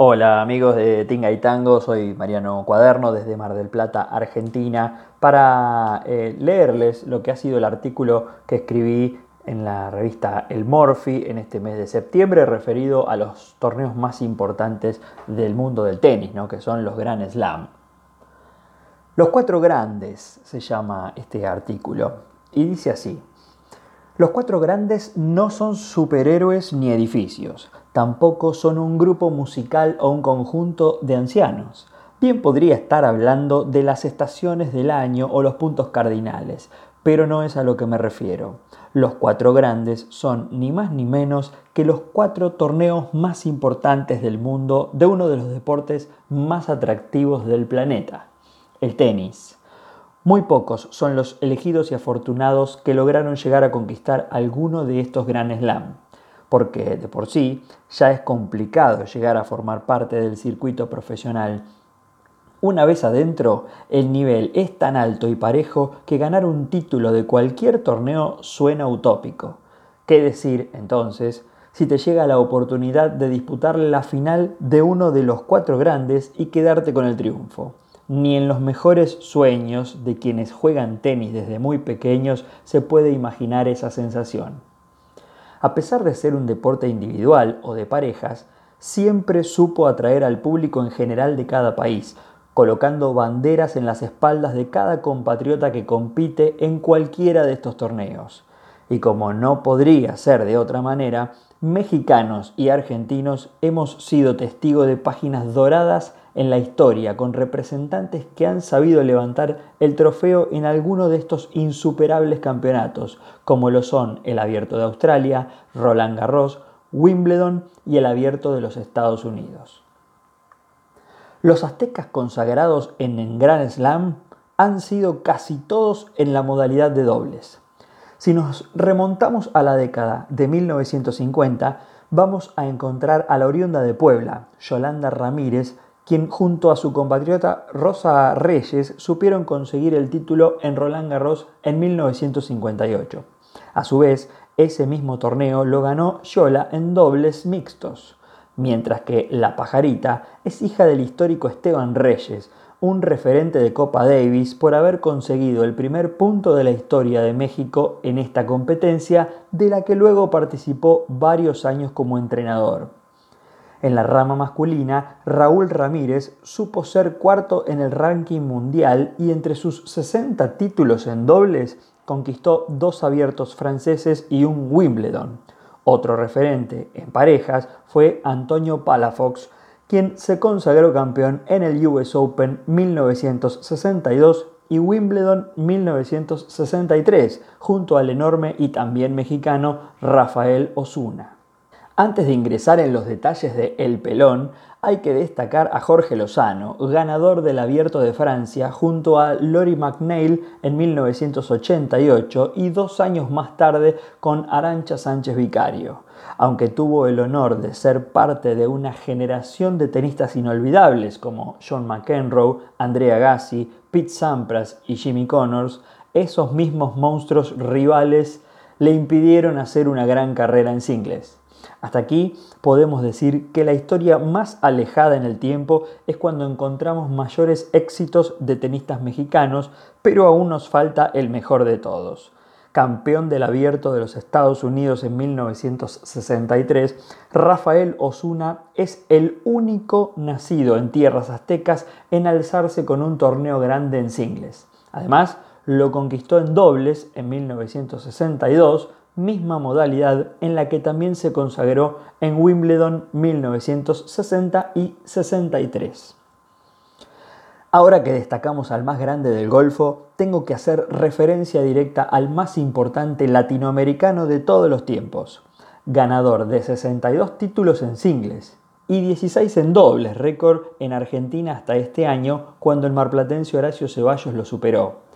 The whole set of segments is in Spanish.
Hola amigos de Tinga y Tango, soy Mariano Cuaderno desde Mar del Plata, Argentina, para eh, leerles lo que ha sido el artículo que escribí en la revista El Morphy en este mes de septiembre referido a los torneos más importantes del mundo del tenis, ¿no? que son los Grand Slam. Los cuatro grandes se llama este artículo y dice así. Los cuatro grandes no son superhéroes ni edificios, tampoco son un grupo musical o un conjunto de ancianos. Bien podría estar hablando de las estaciones del año o los puntos cardinales, pero no es a lo que me refiero. Los cuatro grandes son ni más ni menos que los cuatro torneos más importantes del mundo de uno de los deportes más atractivos del planeta, el tenis. Muy pocos son los elegidos y afortunados que lograron llegar a conquistar alguno de estos Grand Slam, porque de por sí ya es complicado llegar a formar parte del circuito profesional. Una vez adentro, el nivel es tan alto y parejo que ganar un título de cualquier torneo suena utópico. ¿Qué decir entonces si te llega la oportunidad de disputar la final de uno de los cuatro grandes y quedarte con el triunfo? Ni en los mejores sueños de quienes juegan tenis desde muy pequeños se puede imaginar esa sensación. A pesar de ser un deporte individual o de parejas, siempre supo atraer al público en general de cada país, colocando banderas en las espaldas de cada compatriota que compite en cualquiera de estos torneos. Y como no podría ser de otra manera, mexicanos y argentinos hemos sido testigos de páginas doradas en la historia con representantes que han sabido levantar el trofeo en alguno de estos insuperables campeonatos, como lo son el Abierto de Australia, Roland Garros, Wimbledon y el Abierto de los Estados Unidos. Los aztecas consagrados en el Grand Slam han sido casi todos en la modalidad de dobles. Si nos remontamos a la década de 1950, vamos a encontrar a la oriunda de Puebla, Yolanda Ramírez, quien junto a su compatriota Rosa Reyes supieron conseguir el título en Roland Garros en 1958. A su vez, ese mismo torneo lo ganó Yola en dobles mixtos, mientras que La Pajarita es hija del histórico Esteban Reyes, un referente de Copa Davis por haber conseguido el primer punto de la historia de México en esta competencia, de la que luego participó varios años como entrenador. En la rama masculina, Raúl Ramírez supo ser cuarto en el ranking mundial y entre sus 60 títulos en dobles conquistó dos abiertos franceses y un Wimbledon. Otro referente en parejas fue Antonio Palafox, quien se consagró campeón en el US Open 1962 y Wimbledon 1963, junto al enorme y también mexicano Rafael Osuna. Antes de ingresar en los detalles de El Pelón, hay que destacar a Jorge Lozano, ganador del Abierto de Francia junto a Lori McNeil en 1988 y dos años más tarde con Arancha Sánchez Vicario. Aunque tuvo el honor de ser parte de una generación de tenistas inolvidables como John McEnroe, Andrea Gassi, Pete Sampras y Jimmy Connors, esos mismos monstruos rivales le impidieron hacer una gran carrera en singles. Hasta aquí podemos decir que la historia más alejada en el tiempo es cuando encontramos mayores éxitos de tenistas mexicanos, pero aún nos falta el mejor de todos. Campeón del abierto de los Estados Unidos en 1963, Rafael Osuna es el único nacido en tierras aztecas en alzarse con un torneo grande en singles. Además, lo conquistó en dobles en 1962, misma modalidad en la que también se consagró en Wimbledon 1960 y 63. Ahora que destacamos al más grande del Golfo, tengo que hacer referencia directa al más importante latinoamericano de todos los tiempos, ganador de 62 títulos en singles y 16 en dobles, récord en Argentina hasta este año, cuando el marplatense Horacio Ceballos lo superó.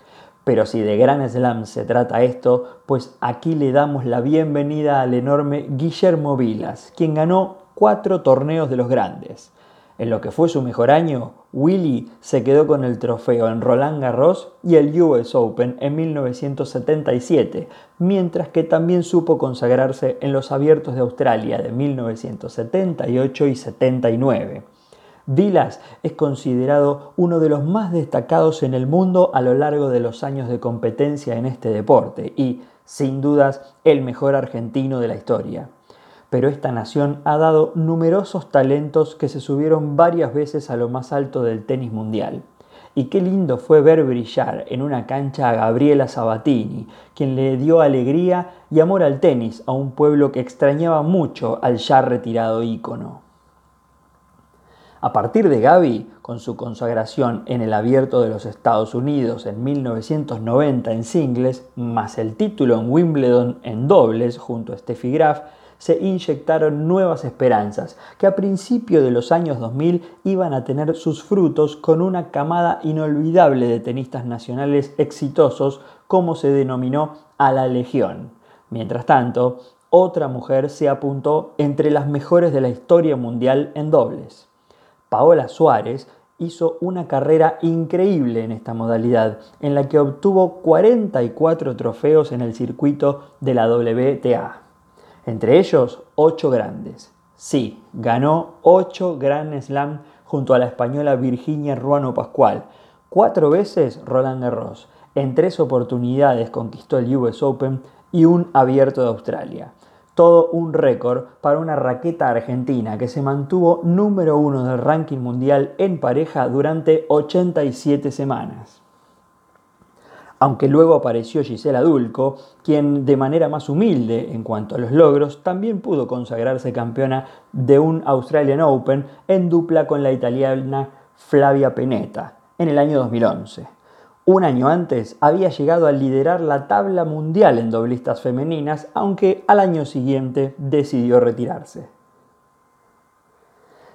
Pero si de Gran Slam se trata esto, pues aquí le damos la bienvenida al enorme Guillermo Vilas, quien ganó cuatro torneos de los grandes. En lo que fue su mejor año, Willy se quedó con el trofeo en Roland Garros y el US Open en 1977, mientras que también supo consagrarse en los Abiertos de Australia de 1978 y 79. Vilas es considerado uno de los más destacados en el mundo a lo largo de los años de competencia en este deporte y, sin dudas, el mejor argentino de la historia. Pero esta nación ha dado numerosos talentos que se subieron varias veces a lo más alto del tenis mundial. Y qué lindo fue ver brillar en una cancha a Gabriela Sabatini, quien le dio alegría y amor al tenis a un pueblo que extrañaba mucho al ya retirado ícono. A partir de Gaby, con su consagración en el Abierto de los Estados Unidos en 1990 en singles, más el título en Wimbledon en dobles junto a Steffi Graf, se inyectaron nuevas esperanzas que a principios de los años 2000 iban a tener sus frutos con una camada inolvidable de tenistas nacionales exitosos como se denominó a la Legión. Mientras tanto, otra mujer se apuntó entre las mejores de la historia mundial en dobles. Paola Suárez hizo una carrera increíble en esta modalidad, en la que obtuvo 44 trofeos en el circuito de la WTA. Entre ellos, 8 grandes. Sí, ganó 8 Grand Slam junto a la española Virginia Ruano Pascual. Cuatro veces Roland Garros. En tres oportunidades conquistó el US Open y un abierto de Australia. Todo un récord para una raqueta argentina que se mantuvo número uno del ranking mundial en pareja durante 87 semanas. Aunque luego apareció Gisela Dulco, quien de manera más humilde en cuanto a los logros también pudo consagrarse campeona de un Australian Open en dupla con la italiana Flavia Peneta en el año 2011. Un año antes había llegado a liderar la tabla mundial en doblistas femeninas, aunque al año siguiente decidió retirarse.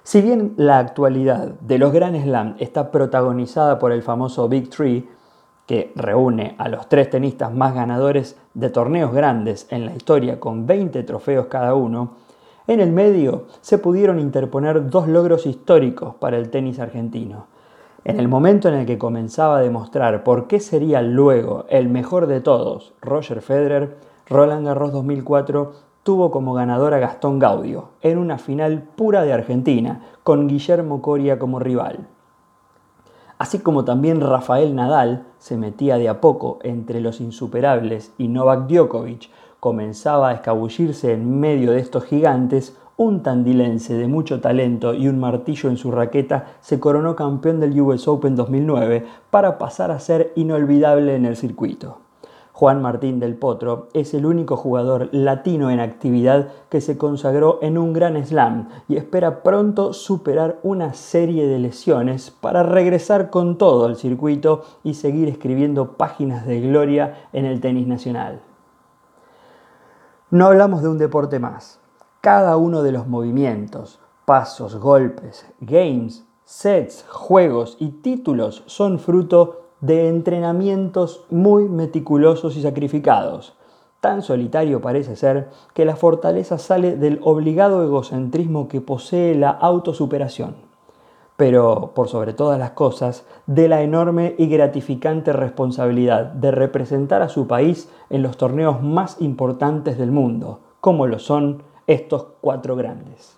Si bien la actualidad de los Grand Slam está protagonizada por el famoso Big Three, que reúne a los tres tenistas más ganadores de torneos grandes en la historia con 20 trofeos cada uno, en el medio se pudieron interponer dos logros históricos para el tenis argentino en el momento en el que comenzaba a demostrar por qué sería luego el mejor de todos, Roger Federer, Roland Garros 2004 tuvo como ganador a Gastón Gaudio, en una final pura de Argentina, con Guillermo Coria como rival. Así como también Rafael Nadal se metía de a poco entre los insuperables y Novak Djokovic comenzaba a escabullirse en medio de estos gigantes, un tandilense de mucho talento y un martillo en su raqueta se coronó campeón del US Open 2009 para pasar a ser inolvidable en el circuito. Juan Martín del Potro es el único jugador latino en actividad que se consagró en un gran slam y espera pronto superar una serie de lesiones para regresar con todo al circuito y seguir escribiendo páginas de gloria en el tenis nacional. No hablamos de un deporte más, cada uno de los movimientos, pasos, golpes, games, sets, juegos y títulos son fruto de entrenamientos muy meticulosos y sacrificados. Tan solitario parece ser que la fortaleza sale del obligado egocentrismo que posee la autosuperación, pero por sobre todas las cosas, de la enorme y gratificante responsabilidad de representar a su país en los torneos más importantes del mundo, como lo son estos cuatro grandes.